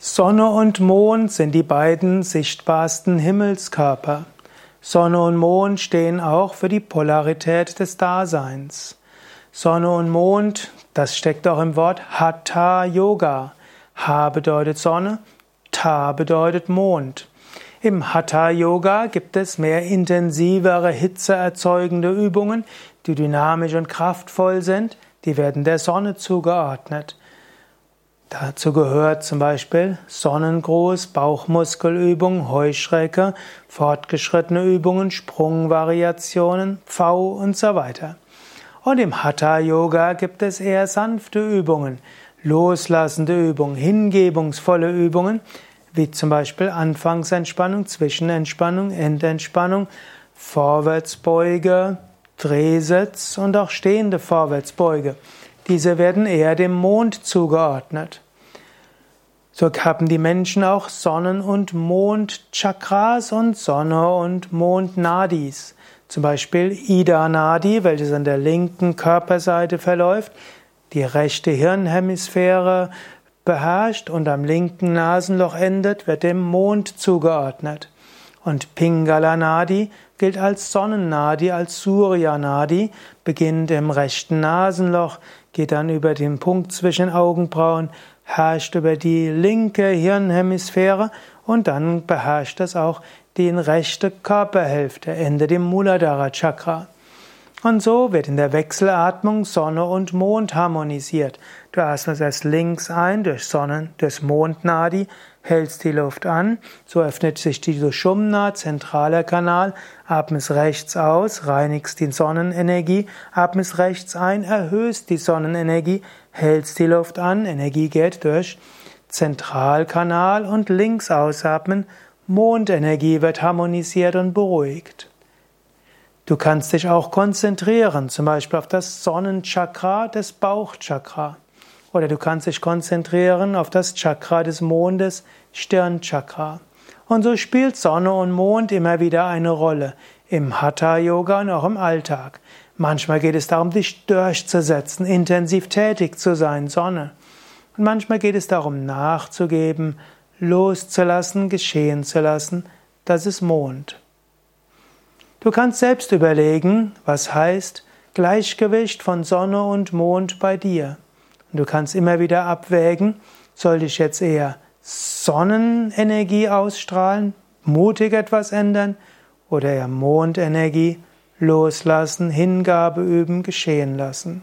Sonne und Mond sind die beiden sichtbarsten Himmelskörper. Sonne und Mond stehen auch für die Polarität des Daseins. Sonne und Mond, das steckt auch im Wort Hatha Yoga. Ha bedeutet Sonne, Ta bedeutet Mond. Im Hatha Yoga gibt es mehr intensivere, hitzeerzeugende Übungen, die dynamisch und kraftvoll sind, die werden der Sonne zugeordnet. Dazu gehört zum Beispiel Sonnengruß, Bauchmuskelübungen, Heuschrecke, fortgeschrittene Übungen, Sprungvariationen, V und so weiter. Und im Hatha Yoga gibt es eher sanfte Übungen, loslassende Übungen, hingebungsvolle Übungen, wie zum Beispiel Anfangsentspannung, Zwischenentspannung, Endentspannung, Vorwärtsbeuge, Drehsitz und auch stehende Vorwärtsbeuge. Diese werden eher dem Mond zugeordnet. So haben die Menschen auch Sonnen- und Mondchakras und Sonne- und Mondnadis. Zum Beispiel Ida Nadi, welches an der linken Körperseite verläuft, die rechte Hirnhemisphäre beherrscht und am linken Nasenloch endet, wird dem Mond zugeordnet. Und Pingala Nadi gilt als Sonnennadi, als Surya Nadi, beginnt im rechten Nasenloch, geht dann über den Punkt zwischen Augenbrauen, herrscht über die linke Hirnhemisphäre und dann beherrscht es auch die rechte Körperhälfte, endet im Muladhara Chakra. Und so wird in der Wechselatmung Sonne und Mond harmonisiert. Du atmest erst links ein durch Sonnen, durch Mondnadi, hältst die Luft an, so öffnet sich die Sushumna, zentraler Kanal, atmest rechts aus, reinigst die Sonnenenergie, atmest rechts ein, erhöhst die Sonnenenergie, hältst die Luft an, Energie geht durch Zentralkanal und links ausatmen, Mondenergie wird harmonisiert und beruhigt. Du kannst dich auch konzentrieren, zum Beispiel auf das Sonnenchakra des Bauchchakra. Oder du kannst dich konzentrieren auf das Chakra des Mondes, Stirnchakra. Und so spielt Sonne und Mond immer wieder eine Rolle im Hatha Yoga und auch im Alltag. Manchmal geht es darum, dich durchzusetzen, intensiv tätig zu sein, Sonne. Und manchmal geht es darum, nachzugeben, loszulassen, geschehen zu lassen, das ist Mond. Du kannst selbst überlegen, was heißt Gleichgewicht von Sonne und Mond bei dir. Und du kannst immer wieder abwägen, soll ich jetzt eher Sonnenenergie ausstrahlen, mutig etwas ändern oder eher Mondenergie loslassen, Hingabe üben, geschehen lassen.